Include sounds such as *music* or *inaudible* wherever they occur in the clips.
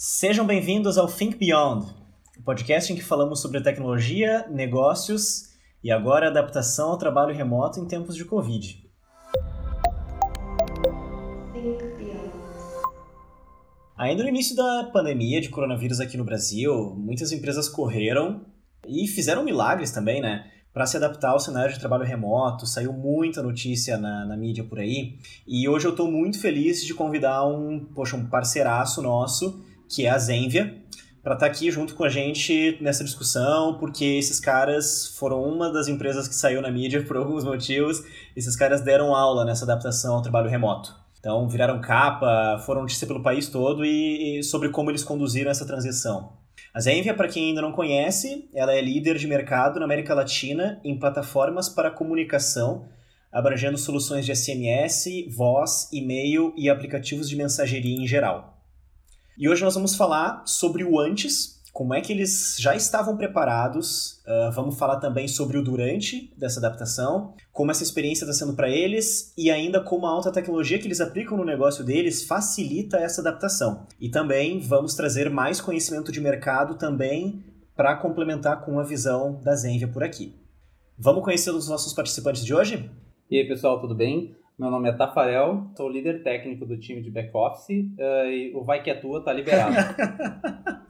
Sejam bem-vindos ao Think Beyond, o podcast em que falamos sobre tecnologia, negócios e agora adaptação ao trabalho remoto em tempos de Covid. Ainda no início da pandemia de coronavírus aqui no Brasil, muitas empresas correram e fizeram milagres também, né? Para se adaptar ao cenário de trabalho remoto, saiu muita notícia na, na mídia por aí. E hoje eu estou muito feliz de convidar um, poxa, um parceiraço nosso, que é a Zenvia, para estar tá aqui junto com a gente nessa discussão, porque esses caras foram uma das empresas que saiu na mídia *laughs* por alguns motivos. Esses caras deram aula nessa adaptação ao trabalho remoto. Então, viraram capa, foram notícia pelo país todo e, e sobre como eles conduziram essa transição. A Zenvia, para quem ainda não conhece, ela é líder de mercado na América Latina em plataformas para comunicação, abrangendo soluções de SMS, voz, e-mail e aplicativos de mensageria em geral. E hoje nós vamos falar sobre o antes, como é que eles já estavam preparados. Uh, vamos falar também sobre o durante dessa adaptação, como essa experiência está sendo para eles e ainda como a alta tecnologia que eles aplicam no negócio deles facilita essa adaptação. E também vamos trazer mais conhecimento de mercado também para complementar com a visão da Zenvia por aqui. Vamos conhecer os nossos participantes de hoje? E aí, pessoal, tudo bem? Meu nome é Tafarel, sou líder técnico do time de back-office uh, e o Vai Que é Tua tá liberado. *laughs*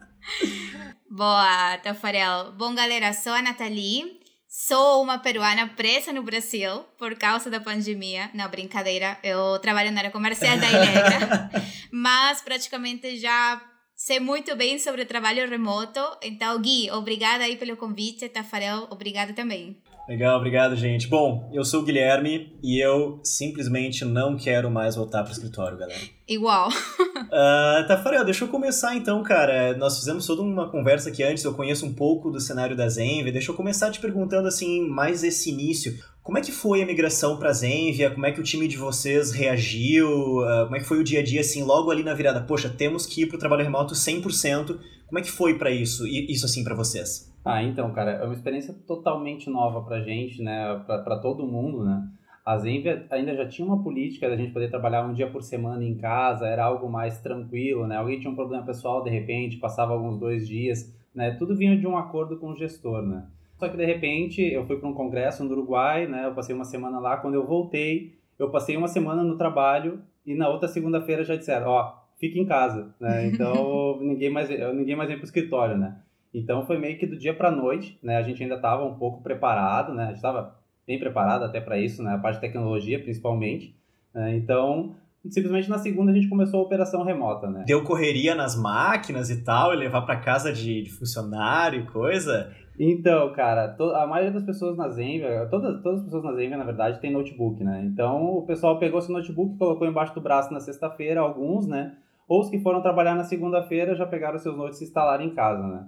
Boa, Tafarel. Bom, galera, sou a Nathalie. Sou uma peruana presa no Brasil por causa da pandemia. Não, brincadeira. Eu trabalho na área comercial da Ilegra. *laughs* mas praticamente já sei muito bem sobre o trabalho remoto. Então, Gui, obrigada aí pelo convite. Tafarel, obrigada também. Legal, obrigado, gente. Bom, eu sou o Guilherme e eu simplesmente não quero mais voltar pro escritório, galera. Igual. *laughs* uh, Tafarel, deixa eu começar então, cara. Nós fizemos toda uma conversa aqui antes, eu conheço um pouco do cenário da Zenvia. Deixa eu começar te perguntando, assim, mais esse início. Como é que foi a migração para Zenvia? Como é que o time de vocês reagiu? Uh, como é que foi o dia a dia, assim, logo ali na virada? Poxa, temos que ir pro trabalho remoto 100%. Como é que foi para isso, isso assim, para vocês? Ah, então, cara, é uma experiência totalmente nova pra gente, né? Pra todo mundo, né? A Zenvia ainda já tinha uma política da gente poder trabalhar um dia por semana em casa, era algo mais tranquilo, né? Alguém tinha um problema pessoal, de repente, passava alguns dois dias, né? Tudo vinha de um acordo com o gestor, né? Só que, de repente, eu fui para um congresso no Uruguai, né? Eu passei uma semana lá, quando eu voltei, eu passei uma semana no trabalho e na outra segunda-feira já disseram, ó, oh, fique em casa, né? *laughs* Então, ninguém mais, ninguém mais vem pro escritório, né? Então foi meio que do dia para noite, né? A gente ainda estava um pouco preparado, né? A gente estava bem preparado até para isso, né? A parte de tecnologia, principalmente. Né? Então, simplesmente na segunda a gente começou a operação remota, né? Deu correria nas máquinas e tal, e levar para casa de, de, funcionário e coisa? Então, cara, a maioria das pessoas na Zenvia, todas, todas as pessoas na Zenvia, na verdade, tem notebook, né? Então, o pessoal pegou seu notebook, colocou embaixo do braço na sexta-feira, alguns, né? Ou os que foram trabalhar na segunda-feira já pegaram seus notes e instalaram em casa, né?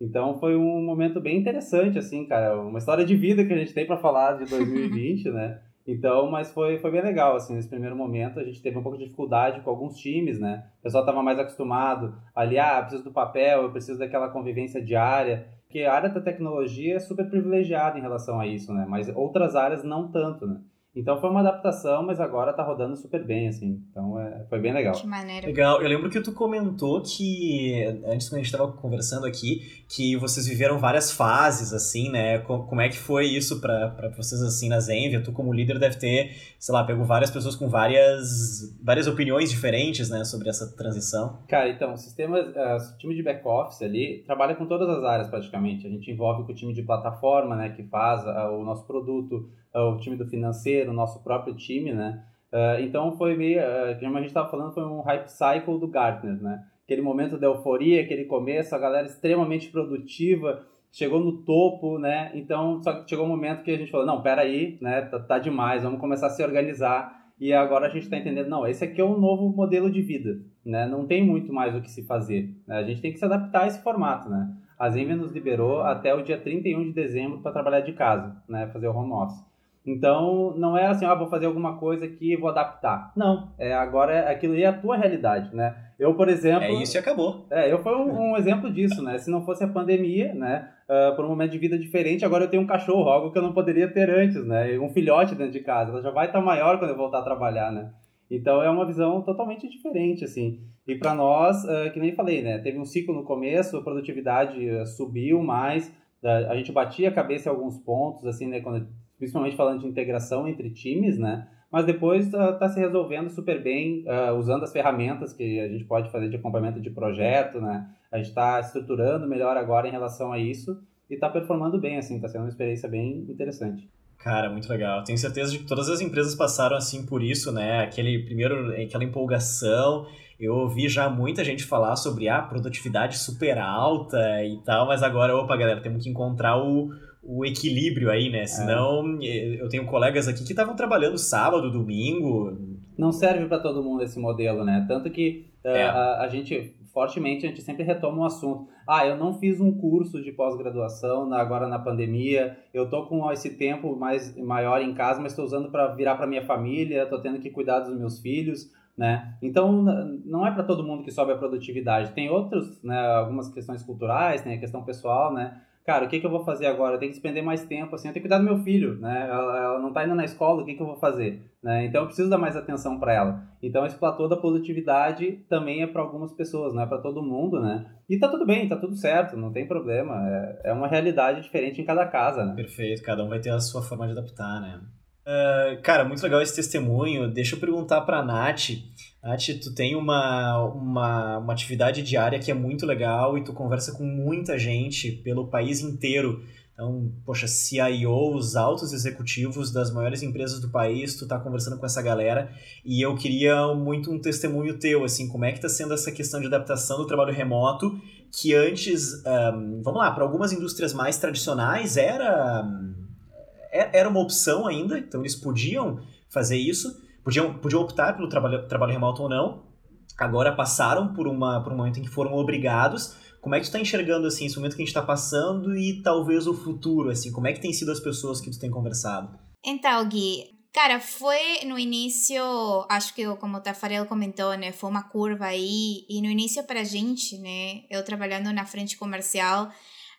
Então foi um momento bem interessante, assim, cara, uma história de vida que a gente tem para falar de 2020, *laughs* né? Então, mas foi, foi bem legal, assim, nesse primeiro momento a gente teve um pouco de dificuldade com alguns times, né? O pessoal estava mais acostumado ali, ah, eu preciso do papel, eu preciso daquela convivência diária, porque a área da tecnologia é super privilegiada em relação a isso, né? Mas outras áreas não tanto, né? Então foi uma adaptação, mas agora tá rodando super bem, assim. Então é, foi bem legal. Que maneiro. Legal. Eu lembro que tu comentou que, antes quando a gente tava conversando aqui, que vocês viveram várias fases, assim, né? Como é que foi isso para vocês, assim, na Zenvia? Tu, como líder, deve ter, sei lá, pegou várias pessoas com várias, várias opiniões diferentes, né, sobre essa transição. Cara, então, o sistema, uh, o time de back-office ali trabalha com todas as áreas, praticamente. A gente envolve com o time de plataforma, né, que faz uh, o nosso produto, o time do financeiro, o nosso próprio time, né? Uh, então foi meio, uh, como a gente estava falando, foi um hype cycle do Gartner, né? Aquele momento da euforia, aquele começo, a galera extremamente produtiva, chegou no topo, né? Então só que chegou um momento que a gente falou, não, peraí, né? Tá, tá demais, vamos começar a se organizar. E agora a gente está entendendo, não, esse aqui é um novo modelo de vida, né? Não tem muito mais o que se fazer. Né? A gente tem que se adaptar a esse formato, né? A Zenvia nos liberou até o dia 31 de dezembro para trabalhar de casa, né? Fazer o home office. Então, não é assim, ah, vou fazer alguma coisa aqui e vou adaptar. Não, é agora é, aquilo aí é a tua realidade, né? Eu, por exemplo... É isso e acabou. É, eu fui um, um exemplo disso, né? Se não fosse a pandemia, né? Uh, por um momento de vida diferente, agora eu tenho um cachorro, algo que eu não poderia ter antes, né? Um filhote dentro de casa. Ela já vai estar maior quando eu voltar a trabalhar, né? Então é uma visão totalmente diferente, assim. E para nós, uh, que nem falei, né? Teve um ciclo no começo, a produtividade uh, subiu mais, a gente batia a cabeça em alguns pontos, assim, né? Quando, principalmente falando de integração entre times, né? Mas depois está se resolvendo super bem, usando as ferramentas que a gente pode fazer de acompanhamento de projeto, né? A gente está estruturando melhor agora em relação a isso e está performando bem, assim, está sendo uma experiência bem interessante. Cara, muito legal. Tenho certeza de que todas as empresas passaram assim por isso, né? Aquele primeiro, aquela empolgação. Eu ouvi já muita gente falar sobre a ah, produtividade super alta e tal, mas agora, opa, galera, temos que encontrar o, o equilíbrio aí, né? Senão, é. eu tenho colegas aqui que estavam trabalhando sábado, domingo. Não serve para todo mundo esse modelo, né? Tanto que uh, é. a, a gente fortemente, a gente sempre retoma um assunto. Ah, eu não fiz um curso de pós-graduação agora na pandemia, eu tô com esse tempo mais maior em casa, mas estou usando para virar para minha família, estou tendo que cuidar dos meus filhos, né? Então, não é para todo mundo que sobe a produtividade. Tem outros, né, algumas questões culturais, tem a questão pessoal, né? Cara, o que, que eu vou fazer agora? Eu tenho que despender mais tempo, assim, eu tenho que cuidar do meu filho, né? Ela, ela não está indo na escola, o que, que eu vou fazer? Né? Então eu preciso dar mais atenção para ela. Então esse platô da produtividade também é para algumas pessoas, não é para todo mundo, né? E tá tudo bem, tá tudo certo, não tem problema. É, é uma realidade diferente em cada casa, né? Perfeito, cada um vai ter a sua forma de adaptar, né? Uh, cara, muito legal esse testemunho. Deixa eu perguntar para a Nath. Nath, tu tem uma, uma, uma atividade diária que é muito legal e tu conversa com muita gente pelo país inteiro. Então, poxa, CIOs, altos executivos das maiores empresas do país, tu tá conversando com essa galera e eu queria muito um testemunho teu, assim, como é que tá sendo essa questão de adaptação do trabalho remoto, que antes, um, vamos lá, para algumas indústrias mais tradicionais era era uma opção ainda, então eles podiam fazer isso, podiam, podiam optar pelo trabalho, trabalho remoto ou não. Agora passaram por, uma, por um momento em que foram obrigados. Como é que tu está enxergando assim, esse momento que a gente está passando e talvez o futuro? assim Como é que tem sido as pessoas que tu tem conversado? Então, Gui, Cara, foi no início, acho que como o Tafarel comentou, né, foi uma curva aí, e no início pra gente, né, eu trabalhando na frente comercial,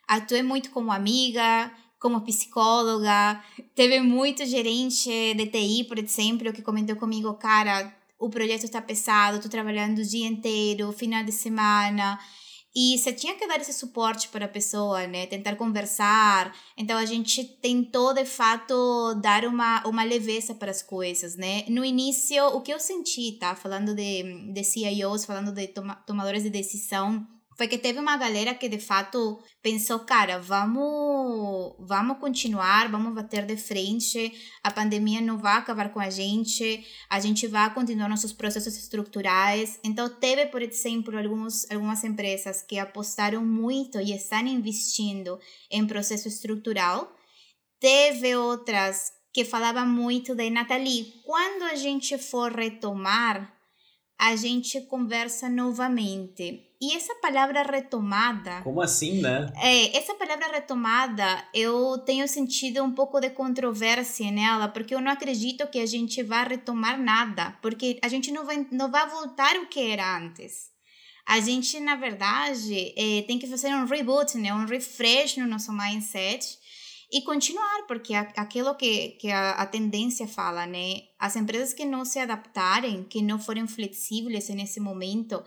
atuei muito como amiga, como psicóloga. Teve muito gerente de TI, por exemplo, que comentou comigo, cara, o projeto está pesado, estou trabalhando o dia inteiro, final de semana. E você tinha que dar esse suporte para a pessoa, né? Tentar conversar. Então a gente tentou, de fato, dar uma, uma leveza para as coisas, né? No início, o que eu senti, tá? Falando de, de CIOs, falando de toma, tomadores de decisão, foi que teve uma galera que de fato pensou, cara, vamos, vamos continuar, vamos bater de frente, a pandemia não vai acabar com a gente, a gente vai continuar nossos processos estruturais. Então teve, por exemplo, alguns, algumas empresas que apostaram muito e estão investindo em processo estrutural. Teve outras que falavam muito de Nathalie, quando a gente for retomar, a gente conversa novamente e essa palavra retomada. Como assim, né? É, essa palavra retomada, eu tenho sentido um pouco de controvérsia nela, porque eu não acredito que a gente vá retomar nada, porque a gente não vai, não vai voltar o que era antes. A gente, na verdade, é, tem que fazer um reboot, né? um refresh no nosso mindset e continuar, porque aquilo que, que a, a, tendência fala, né? As empresas que não se adaptarem, que não forem flexíveis nesse momento,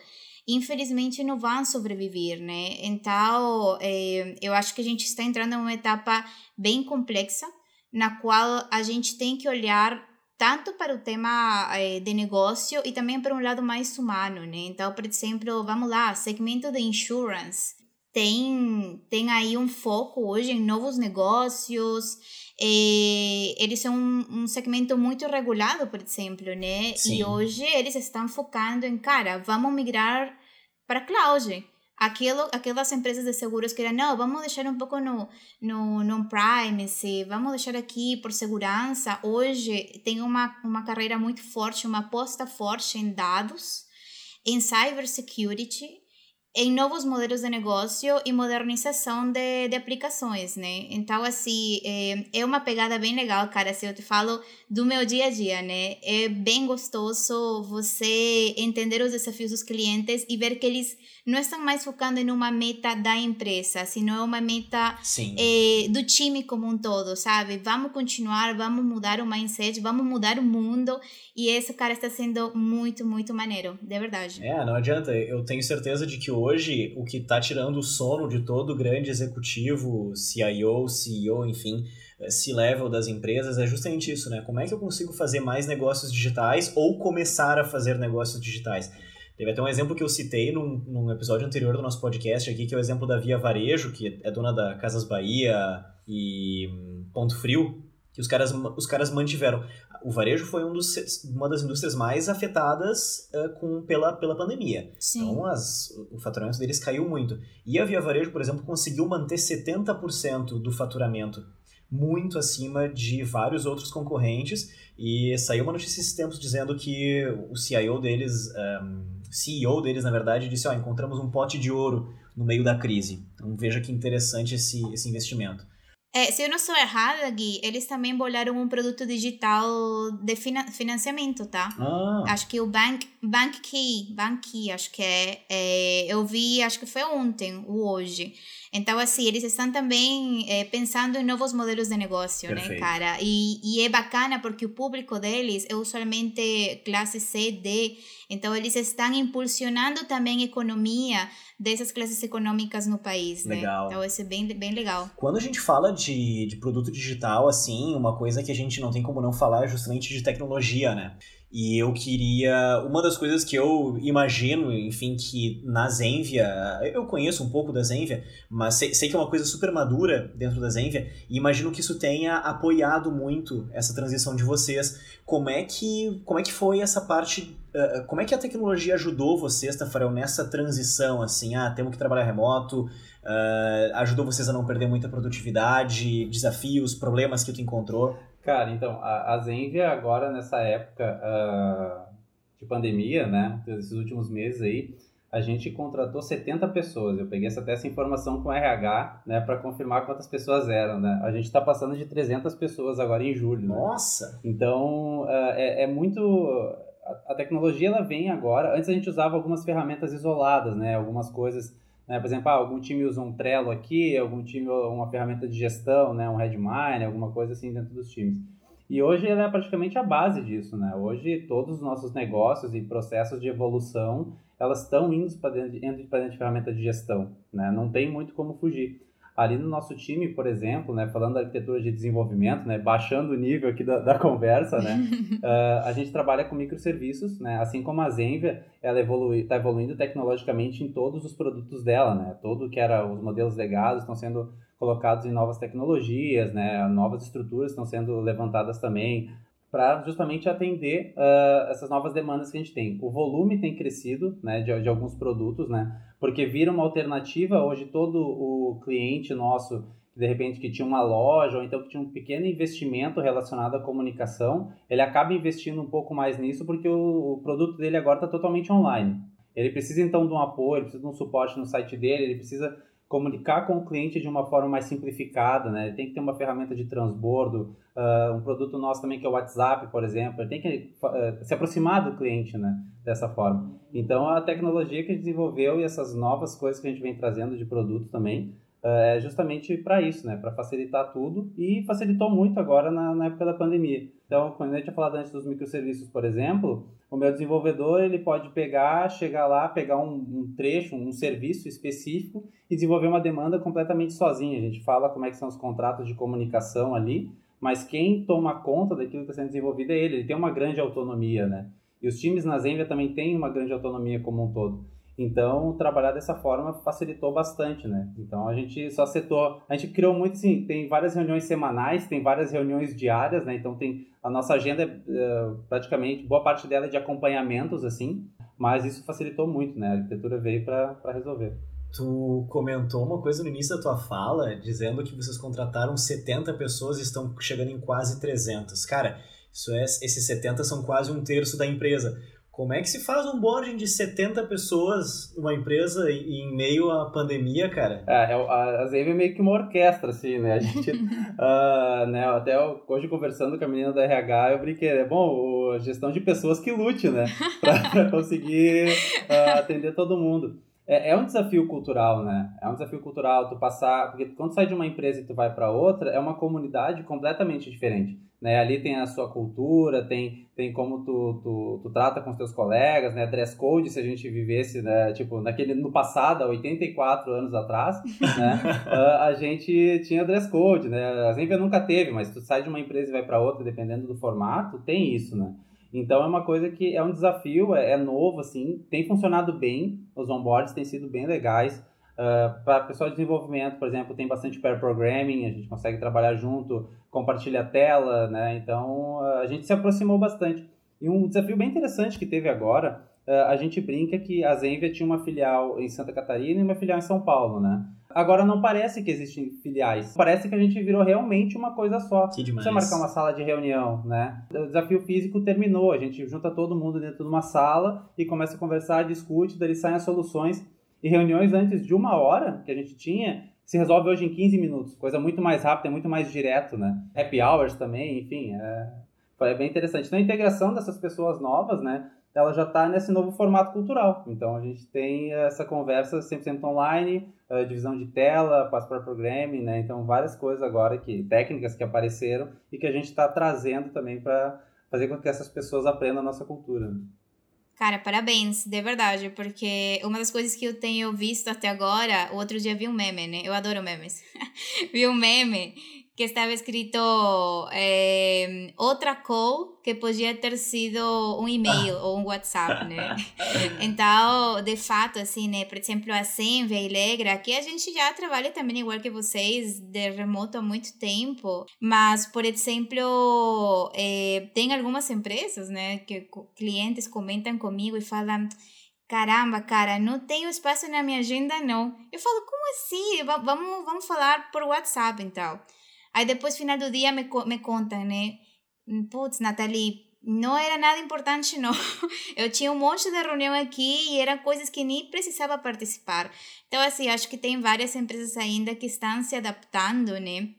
infelizmente não vão sobreviver, né? Então, é, eu acho que a gente está entrando em uma etapa bem complexa, na qual a gente tem que olhar tanto para o tema é, de negócio e também para um lado mais humano, né? Então, por exemplo, vamos lá, segmento de insurance tem, tem aí um foco hoje em novos negócios, e eles são um, um segmento muito regulado, por exemplo, né? Sim. E hoje eles estão focando em, cara, vamos migrar para cloud. Aquilo, aquelas empresas de seguros que eram, não, vamos deixar um pouco no, no, no privacy, vamos deixar aqui por segurança. Hoje tem uma, uma carreira muito forte, uma aposta forte em dados, em cybersecurity, em novos modelos de negócio e modernização de, de aplicações, né? Então, assim, é, é uma pegada bem legal, cara. Se eu te falo do meu dia a dia, né? É bem gostoso você entender os desafios dos clientes e ver que eles não estão mais focando em uma meta da empresa, sino uma meta é, do time como um todo, sabe? Vamos continuar, vamos mudar o mindset, vamos mudar o mundo e esse cara está sendo muito, muito maneiro, de verdade. É, não adianta. Eu tenho certeza de que hoje o que está tirando o sono de todo grande executivo, CIO, CEO, enfim, C-level das empresas é justamente isso, né? Como é que eu consigo fazer mais negócios digitais ou começar a fazer negócios digitais? Teve até um exemplo que eu citei num, num episódio anterior do nosso podcast aqui, que é o exemplo da Via Varejo, que é dona da Casas Bahia e hum, Ponto Frio, que os caras, os caras mantiveram. O varejo foi um dos, uma das indústrias mais afetadas uh, com, pela, pela pandemia. Sim. Então, as, o faturamento deles caiu muito. E a Via Varejo, por exemplo, conseguiu manter 70% do faturamento, muito acima de vários outros concorrentes. E saiu uma notícia esses tempos dizendo que o CIO deles... Um, CEO deles, na verdade, disse: ó, encontramos um pote de ouro no meio da crise. Então veja que interessante esse, esse investimento. É, se eu não estou errada, Gui, eles também bolharam um produto digital de financiamento, tá? Ah. Acho que o Bank, Bank Key, Bank Key, acho que é, é, Eu vi, acho que foi ontem ou hoje. Então, assim, eles estão também é, pensando em novos modelos de negócio, né, Perfeito. né, cara? E, e é bacana porque o público deles é usualmente classe C, D. Então, eles estão impulsionando também a economia dessas classes econômicas no país, né? Legal. Então isso é bem, bem legal. Quando a gente fala de, de produto digital, assim, uma coisa que a gente não tem como não falar é justamente de tecnologia, né? E eu queria. Uma das coisas que eu imagino, enfim, que na Zenvia. Eu conheço um pouco da Zenvia, mas sei, sei, que é uma coisa super madura dentro da Zenvia, e imagino que isso tenha apoiado muito essa transição de vocês. Como é que, como é que foi essa parte. Uh, como é que a tecnologia ajudou vocês, Tafarel, nessa transição? Assim, ah, temos que trabalhar remoto, uh, ajudou vocês a não perder muita produtividade, desafios, problemas que tu encontrou? Cara, então, a, a Zenvia agora, nessa época uh, de pandemia, né, esses últimos meses aí, a gente contratou 70 pessoas. Eu peguei essa, até essa informação com o RH, né, para confirmar quantas pessoas eram, né. A gente está passando de 300 pessoas agora em julho. Né? Nossa! Então, uh, é, é muito... A, a tecnologia, ela vem agora... Antes a gente usava algumas ferramentas isoladas, né, algumas coisas né? Por exemplo, ah, algum time usa um Trello aqui, algum time uma ferramenta de gestão, né? um Redmine, alguma coisa assim dentro dos times. E hoje ela é praticamente a base disso, né? Hoje todos os nossos negócios e processos de evolução, elas estão indo para dentro, para dentro de ferramenta de gestão, né? Não tem muito como fugir. Ali no nosso time, por exemplo, né, falando da arquitetura de desenvolvimento, né, baixando o nível aqui da, da conversa, né, uh, *laughs* a gente trabalha com microserviços, né, assim como a Zenvia, ela está evoluindo tecnologicamente em todos os produtos dela, né, todo que era os modelos legados estão sendo colocados em novas tecnologias, né, novas estruturas estão sendo levantadas também, para justamente atender uh, essas novas demandas que a gente tem. O volume tem crescido né, de, de, alguns produtos, né, porque vira uma alternativa. Hoje, todo o cliente nosso, de repente, que tinha uma loja ou então que tinha um pequeno investimento relacionado à comunicação, ele acaba investindo um pouco mais nisso porque o, o produto dele agora está totalmente online. Ele precisa então de um apoio, ele precisa de um suporte no site dele, ele precisa comunicar com o cliente de uma forma mais simplificada, né? Ele tem que ter uma ferramenta de transbordo, uh, um produto nosso também que é o WhatsApp, por exemplo, ele tem que uh, se aproximar do cliente, né? Dessa forma. Então, a tecnologia que a gente desenvolveu e essas novas coisas que a gente vem trazendo de produto também, é justamente para isso, né? Para facilitar tudo e facilitou muito agora na, na, época da pandemia. Então, quando gente tinha falado antes dos microserviços, por exemplo, o meu desenvolvedor ele pode pegar, chegar lá, pegar um, um, trecho, um serviço específico e desenvolver uma demanda completamente sozinho. A gente fala como é que são os contratos de comunicação ali, mas quem toma conta daquilo que está sendo desenvolvido é ele. Ele tem uma grande autonomia, né? E os times na Zenvia também têm uma grande autonomia como um todo. Então, trabalhar dessa forma facilitou bastante, né? Então, a gente só setou, a gente criou muito, assim, tem várias reuniões semanais, tem várias reuniões diárias, né? Então, tem a nossa agenda, uh, praticamente, boa parte dela é de acompanhamentos, assim, mas isso facilitou muito, né? A arquitetura veio para resolver. Tu comentou uma coisa no início da tua fala, dizendo que vocês contrataram 70 pessoas e estão chegando em quase 300. Cara, isso é, esses 70 são quase um terço da empresa Como é que se faz um boarding de 70 pessoas numa empresa em meio à pandemia, cara? É, é a Zenve é meio que uma orquestra, assim, né? A gente, uh, *laughs* né, até hoje conversando com a menina da RH, eu brinquei, é bom, a gestão de pessoas que lute, né? *laughs* Para conseguir uh, atender todo mundo. É, é, um desafio cultural, né? É um desafio cultural tu passar, porque quando tu sai de uma empresa e tu vai para outra, é uma comunidade completamente diferente, né? Ali tem a sua cultura, tem, tem como tu, tu, tu trata com os teus colegas, né? Dress code, se a gente vivesse, né? Tipo, naquele, no passado, há 84 anos atrás, né? *laughs* a gente tinha dress code, né? A Zenvia nunca teve, mas tu sai de uma empresa e vai para outra, dependendo do formato, tem isso, né? Então é uma coisa que é um desafio, é, é novo, assim, tem funcionado bem, os onboards têm sido bem legais. Uh, para pessoal de desenvolvimento, por exemplo, tem bastante pair programming, a gente consegue trabalhar junto, compartilha a tela, né? Então uh, a gente se aproximou bastante. E um desafio bem interessante que teve agora, uh, a gente brinca que a Zenvia tinha uma filial em Santa Catarina e uma filial em São Paulo, né? Agora não parece que existem filiais. Parece que a gente virou realmente uma coisa só. Que demais. Você marcar uma sala de reunião, né? O desafio físico terminou. A gente junta todo mundo dentro de uma sala e começa a conversar, discute, daí saem as soluções. E reuniões antes de uma hora que a gente tinha, se resolve hoje em 15 minutos. Coisa muito mais rápida, muito mais direto, né? Happy hours também, enfim, é, é bem interessante. Então a integração dessas pessoas novas, né? Ela já está nesse novo formato cultural. Então a gente tem essa conversa 100% online, uh, divisão de tela, passport programming, né? Então várias coisas agora que técnicas que apareceram e que a gente está trazendo também para fazer com que essas pessoas aprendam a nossa cultura. Cara, parabéns, de verdade, porque uma das coisas que eu tenho visto até agora, o outro dia vi um meme, né? Eu adoro memes. *laughs* vi um meme que estava escrito outra call que podia ter sido um e-mail ou um WhatsApp, né? *laughs* Então, de fato, assim, né? Por exemplo, a Senvia e Legra, aqui a gente já trabalha também igual que vocês, de remoto há muito tempo, mas, por exemplo, eh, tem algumas empresas, né, que clientes comentam comigo e falam caramba, cara, não tenho espaço na minha agenda, não. Eu falo, como assim? Vamos, vamos falar por WhatsApp, então. Aí depois, final do dia, me, me contam, né? Putz, Nathalie, não era nada importante, não. Eu *laughs* tinha um monte de reunião aqui e eram coisas que nem precisava participar. Então, assim, acho que tem várias empresas ainda que estão se adaptando, né?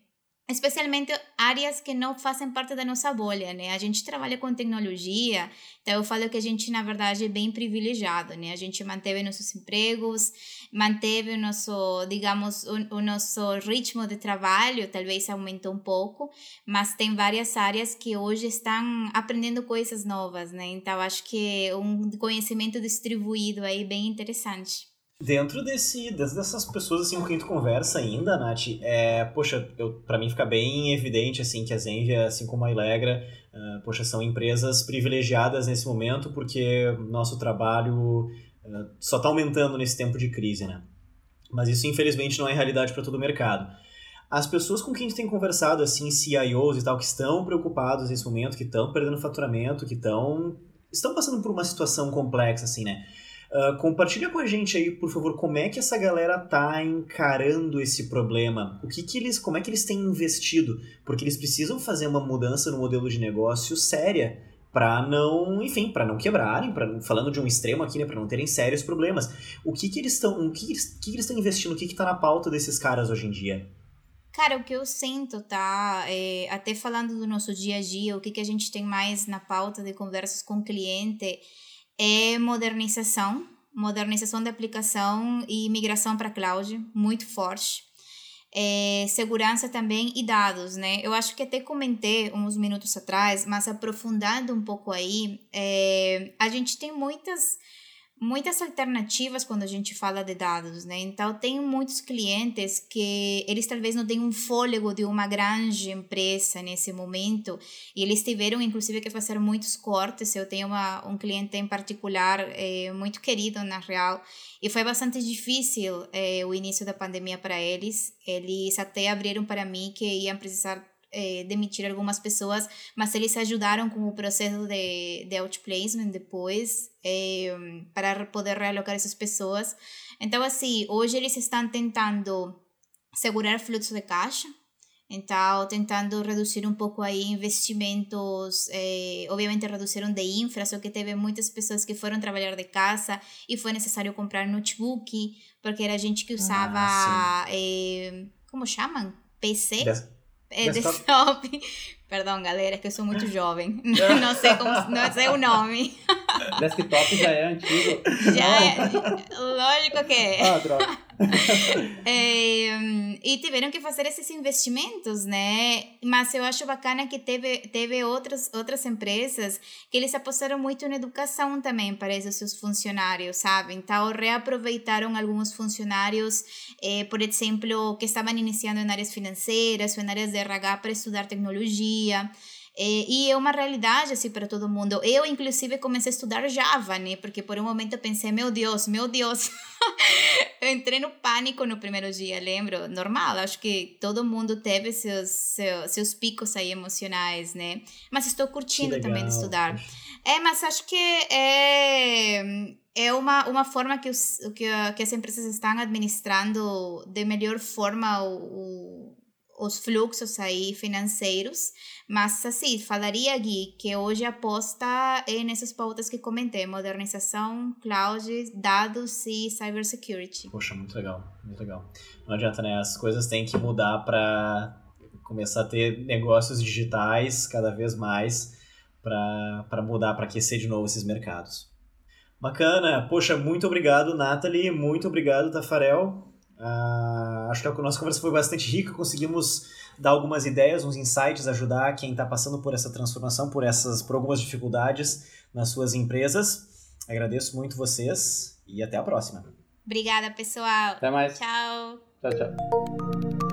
Especialmente áreas que não fazem parte da nossa bolha, né? A gente trabalha com tecnologia, então eu falo que a gente, na verdade, é bem privilegiado, né? A gente manteve nossos empregos, manteve o nosso, digamos, o, o nosso ritmo de trabalho, talvez aumentou um pouco, mas tem várias áreas que hoje estão aprendendo coisas novas, né? Então acho que é um conhecimento distribuído aí bem interessante. Dentro desse, dessas pessoas assim com quem tu conversa ainda, Nath, é, poxa, eu, pra mim fica bem evidente assim que a Zenvia, assim como a Ilegra, uh, poxa, são empresas privilegiadas nesse momento porque nosso trabalho uh, só está aumentando nesse tempo de crise, né? Mas isso infelizmente não é realidade para todo o mercado. As pessoas com quem tu tem conversado, assim, CIOs e tal, que estão preocupados nesse momento, que estão perdendo faturamento, que estão estão passando por uma situação complexa, assim, né? Uh, compartilha com a gente aí, por favor, como é que essa galera tá encarando esse problema? O que que eles, como é que eles têm investido? Porque eles precisam fazer uma mudança no modelo de negócio séria para não, enfim, para não quebrarem, para falando de um extremo aqui, né, para não terem sérios problemas. O que que eles estão, o que, que, eles, que, que eles estão investindo? O que que tá na pauta desses caras hoje em dia? Cara, o que eu sinto, tá? É, até falando do nosso dia a dia, o que que a gente tem mais na pauta de conversas com o cliente é modernização, modernização da aplicação e migração para cloud, muito forte. É, segurança também e dados, né? Eu acho que até comentei uns minutos atrás, mas aprofundando um pouco aí, é, a gente tem muitas muitas alternativas quando a gente fala de dados, né? Então, tem muitos clientes que eles talvez não tenham um fôlego de uma grande empresa nesse momento e eles tiveram, inclusive, que fazer muitos cortes. Eu tenho uma, um cliente em particular é, muito querido, na real, e foi bastante difícil é, o início da pandemia para eles. Eles até abriram para mim que iam precisar é, demitir algumas pessoas, mas eles ajudaram com o processo de, de outplacement depois, é, para poder realocar essas pessoas. Então, assim, hoje eles estão tentando segurar fluxo de caixa, Então, tentando reduzir um pouco aí investimentos, eh, obviamente reduziram de infra, só que teve muitas pessoas que foram trabalhar de casa e foi necessário comprar notebook, porque era gente que usava, ah, eh, como chamam? PC? É, desktop. Perdão, galera, é que eu sou muito jovem. Não sei como, não sei o nome. Desktop já é antigo. Já é. Lógico que é. Ah, droga. É, e tiveram que fazer esses investimentos, né? Mas eu acho bacana que teve, teve outras, outras empresas que eles apostaram muito na educação também para esses seus funcionários, sabe? Então, reaproveitaram alguns funcionários, eh, por exemplo, que estavam iniciando em áreas financeiras ou em áreas de RH para estudar tecnologia. É, e é uma realidade assim para todo mundo. Eu, inclusive, comecei a estudar Java, né? Porque por um momento eu pensei, meu Deus, meu Deus. *laughs* eu entrei no pânico no primeiro dia, lembro? Normal, acho que todo mundo teve seus, seus, seus picos aí emocionais, né? Mas estou curtindo também de estudar. É, mas acho que é, é uma, uma forma que, os, que, que as empresas estão administrando de melhor forma o, o os fluxos aí financeiros, mas assim, falaria Gui que hoje aposta é nessas pautas que comentei, modernização, cloud, dados e cybersecurity. Poxa, muito legal, muito legal. Não adianta, né? As coisas têm que mudar para começar a ter negócios digitais cada vez mais para mudar, para aquecer de novo esses mercados. Bacana. Poxa, muito obrigado, Nathalie. Muito obrigado, Tafarel. Uh, acho que a nossa conversa foi bastante rica, conseguimos dar algumas ideias, uns insights, ajudar quem está passando por essa transformação, por essas, por algumas dificuldades nas suas empresas. Agradeço muito vocês e até a próxima. Obrigada, pessoal. Até mais. Tchau. Tchau, tchau.